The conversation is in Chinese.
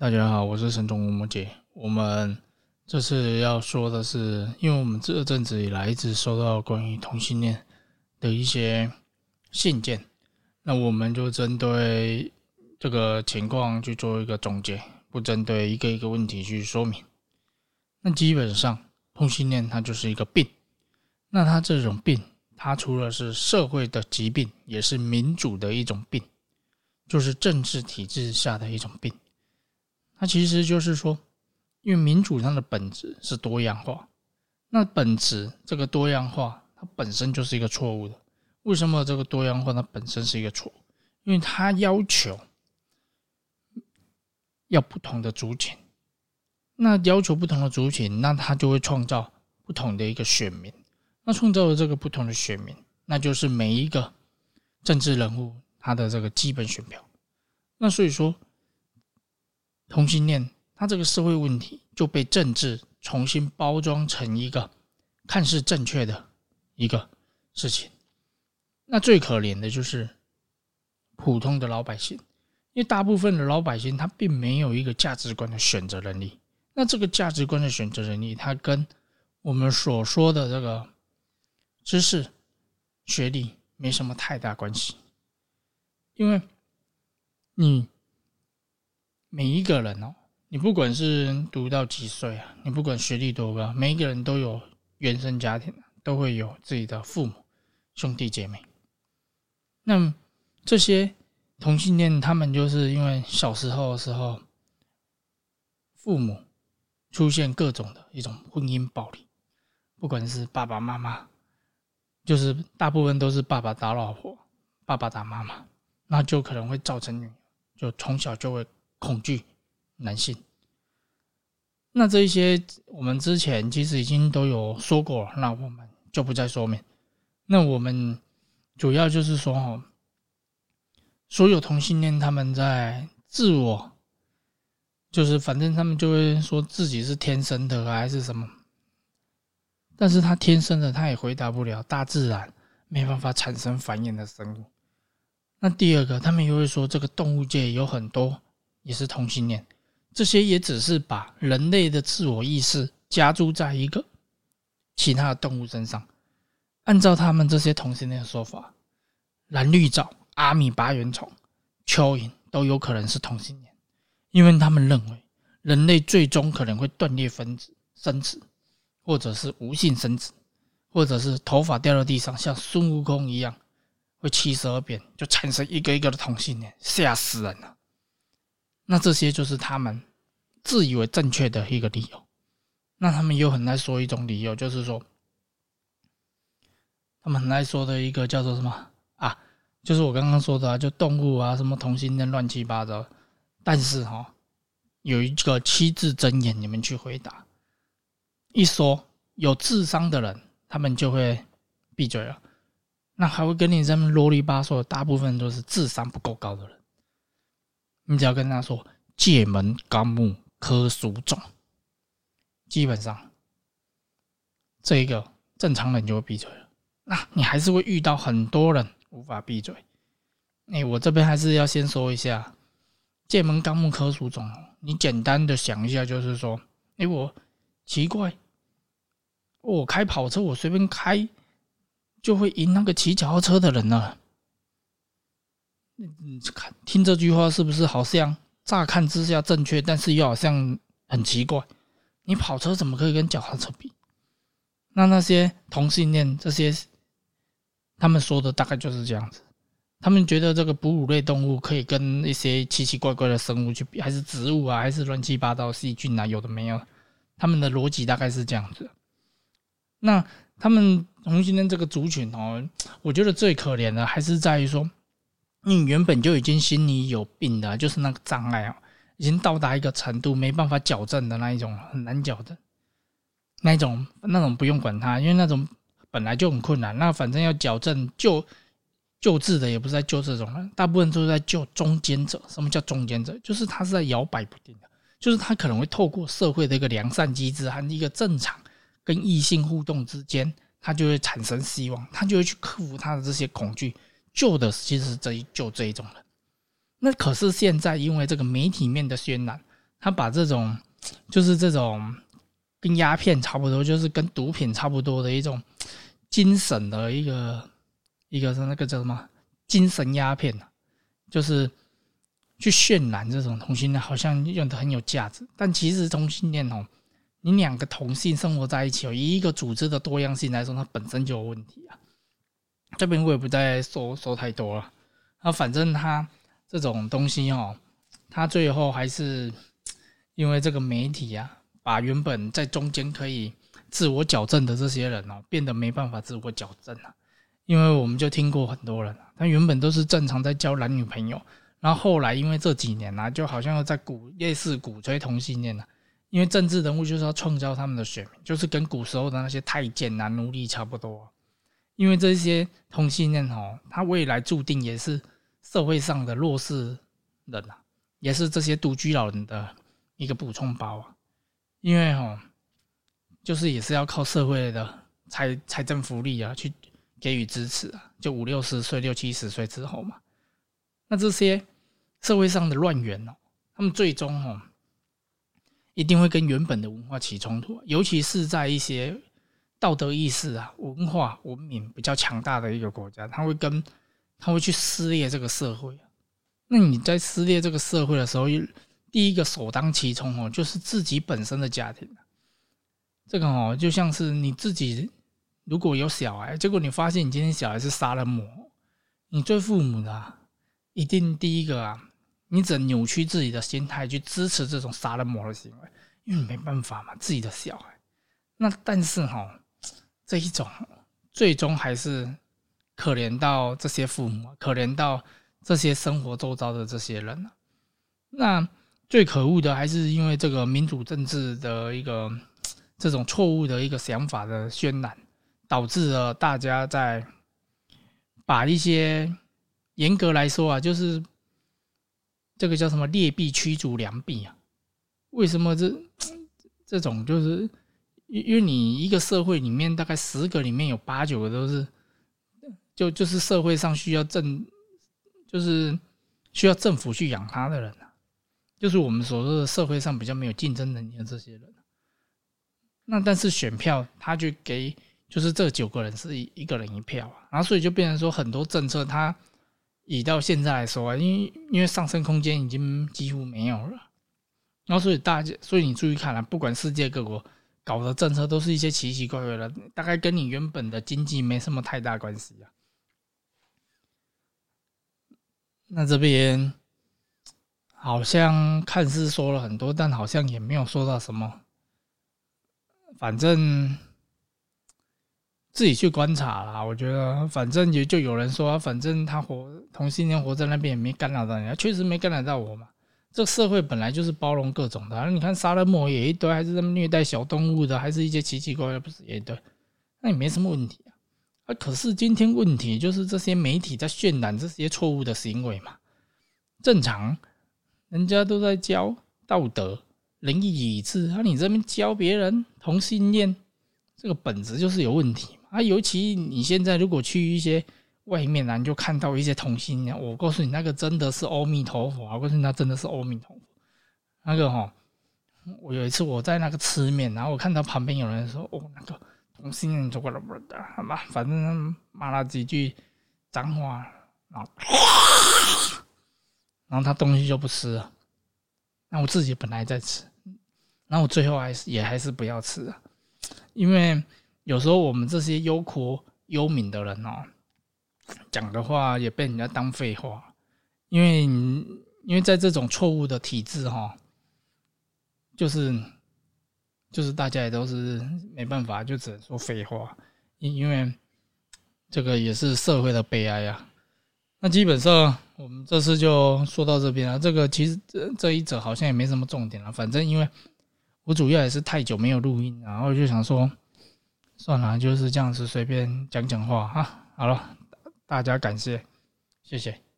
大家好，我是沈中吴摩姐。我们这次要说的是，因为我们这阵子以来一直收到关于同性恋的一些信件，那我们就针对这个情况去做一个总结，不针对一个一个问题去说明。那基本上，同性恋它就是一个病。那它这种病，它除了是社会的疾病，也是民主的一种病，就是政治体制下的一种病。它其实就是说，因为民主它的本质是多样化，那本质这个多样化它本身就是一个错误的。为什么这个多样化它本身是一个错？因为它要求要不同的族群，那要求不同的族群，那它就会创造不同的一个选民。那创造了这个不同的选民，那就是每一个政治人物他的这个基本选票。那所以说，同性恋他这个社会问题就被政治重新包装成一个看似正确的一个事情。那最可怜的就是普通的老百姓，因为大部分的老百姓他并没有一个价值观的选择能力。那这个价值观的选择能力，它跟我们所说的这个。知识、学历没什么太大关系，因为你每一个人哦，你不管是读到几岁啊，你不管学历多高，每一个人都有原生家庭，都会有自己的父母、兄弟姐妹。那这些同性恋，他们就是因为小时候的时候，父母出现各种的一种婚姻暴力，不管是爸爸妈妈。就是大部分都是爸爸打老婆，爸爸打妈妈，那就可能会造成女就从小就会恐惧男性。那这一些我们之前其实已经都有说过了，那我们就不再说明。那我们主要就是说哈，所有同性恋他们在自我，就是反正他们就会说自己是天生的还是什么。但是他天生的，他也回答不了大自然没办法产生繁衍的生物。那第二个，他们又会说这个动物界有很多也是同性恋，这些也只是把人类的自我意识加注在一个其他的动物身上。按照他们这些同性恋的说法，蓝绿藻、阿米巴原虫、蚯蚓都有可能是同性恋，因为他们认为人类最终可能会断裂分子生殖。或者是无性生殖，或者是头发掉到地上，像孙悟空一样会七十二变，就产生一个一个的同性恋，吓死人了。那这些就是他们自以为正确的一个理由。那他们又很爱说一种理由，就是说，他们很爱说的一个叫做什么啊？就是我刚刚说的啊，就动物啊，什么同性恋，乱七八糟。但是哈，有一个七字真言，你们去回答。一说有智商的人，他们就会闭嘴了。那还会跟你这么啰里吧嗦，大部分都是智商不够高的人。你只要跟他说“界门纲目科属种”，基本上这一个正常人就会闭嘴了。那你还是会遇到很多人无法闭嘴。哎，我这边还是要先说一下“界门纲目科属种”。你简单的想一下，就是说，哎，我。奇怪，我开跑车，我随便开就会赢那个骑脚踏车的人呢。你看，听这句话是不是好像乍看之下正确，但是又好像很奇怪？你跑车怎么可以跟脚踏车比？那那些同性恋这些，他们说的大概就是这样子。他们觉得这个哺乳类动物可以跟一些奇奇怪怪的生物去比，还是植物啊，还是乱七八糟细菌啊，有的没有。他们的逻辑大概是这样子，那他们同性恋这个族群哦，我觉得最可怜的还是在于说，你原本就已经心里有病的，就是那个障碍啊，已经到达一个程度没办法矫正的那一种，很难矫正，那一种那种不用管它，因为那种本来就很困难，那反正要矫正救救治的也不是在救这种人，大部分都是在救中间者。什么叫中间者？就是他是在摇摆不定的。就是他可能会透过社会的一个良善机制和一个正常跟异性互动之间，他就会产生希望，他就会去克服他的这些恐惧，救的其实是这一救这一种人。那可是现在因为这个媒体面的渲染，他把这种就是这种跟鸦片差不多，就是跟毒品差不多的一种精神的一个一个是那个叫什么精神鸦片就是去渲染这种同性恋，好像用的很有价值，但其实同性恋哦，你两个同性生活在一起，以一个组织的多样性来说，它本身就有问题啊。这边我也不再说说太多了，那反正他这种东西哦，他最后还是因为这个媒体啊，把原本在中间可以自我矫正的这些人哦，变得没办法自我矫正了。因为我们就听过很多人，他原本都是正常在交男女朋友，然后后来因为这几年啊，就好像又在鼓类似鼓吹同性恋了。因为政治人物就是要创造他们的选民，就是跟古时候的那些太监啊、奴隶差不多。因为这些同性恋哦，他未来注定也是社会上的弱势人啊，也是这些独居老人的一个补充包啊。因为哦，就是也是要靠社会的财财政福利啊，去给予支持啊。就五六十岁、六七十岁之后嘛，那这些社会上的乱源哦，他们最终哦，一定会跟原本的文化起冲突，尤其是在一些。道德意识啊，文化文明比较强大的一个国家，他会跟他会去撕裂这个社会。那你在撕裂这个社会的时候，第一个首当其冲哦，就是自己本身的家庭。这个哦，就像是你自己如果有小孩，结果你发现你今天小孩是杀人魔，你做父母的一定第一个啊，你只能扭曲自己的心态去支持这种杀人魔的行为，因为你没办法嘛，自己的小孩。那但是哈。这一种最终还是可怜到这些父母，可怜到这些生活周遭的这些人那最可恶的还是因为这个民主政治的一个这种错误的一个想法的渲染，导致了大家在把一些严格来说啊，就是这个叫什么劣币驱逐良币啊？为什么这这种就是？因因为你一个社会里面大概十个里面有八九个都是，就就是社会上需要政，就是需要政府去养他的人啊，就是我们所说的社会上比较没有竞争能力的这些人。那但是选票他就给，就是这九个人是一一个人一票啊，然后所以就变成说很多政策它以到现在来说啊，因为因为上升空间已经几乎没有了，然后所以大家所以你注意看了，不管世界各国。搞的政策都是一些奇奇怪怪的，大概跟你原本的经济没什么太大关系啊。那这边好像看似说了很多，但好像也没有说到什么。反正自己去观察啦。我觉得，反正也就有人说，反正他活同性恋活在那边也没干扰到人，确实没干扰到我嘛。这社会本来就是包容各种的，你看杀人魔也一堆，还是这么虐待小动物的，还是一些奇奇怪怪，不是也一堆？那也没什么问题啊。啊，可是今天问题就是这些媒体在渲染这些错误的行为嘛。正常，人家都在教道德、仁义礼智，啊，你这边教别人同性恋，这个本质就是有问题嘛。啊，尤其你现在如果去一些。外面呢，你就看到一些同性恋。我告诉你，那个真的是阿弥陀佛啊。我告诉你，那真的是阿弥陀佛。那个哈，我有一次我在那个吃面，然后我看到旁边有人说：“哦，那个同性恋做过了不的，好吧，反正骂了几句脏话，然后，然后他东西就不吃了。那我自己本来在吃，那我最后还是也还是不要吃啊，因为有时候我们这些忧苦忧民的人哦。讲的话也被人家当废话，因为因为在这种错误的体制哈，就是就是大家也都是没办法，就只能说废话，因因为这个也是社会的悲哀啊。那基本上我们这次就说到这边了。这个其实这这一则好像也没什么重点了，反正因为我主要也是太久没有录音，然后就想说算了，就是这样子随便讲讲话哈。好了。大家感谢，谢谢。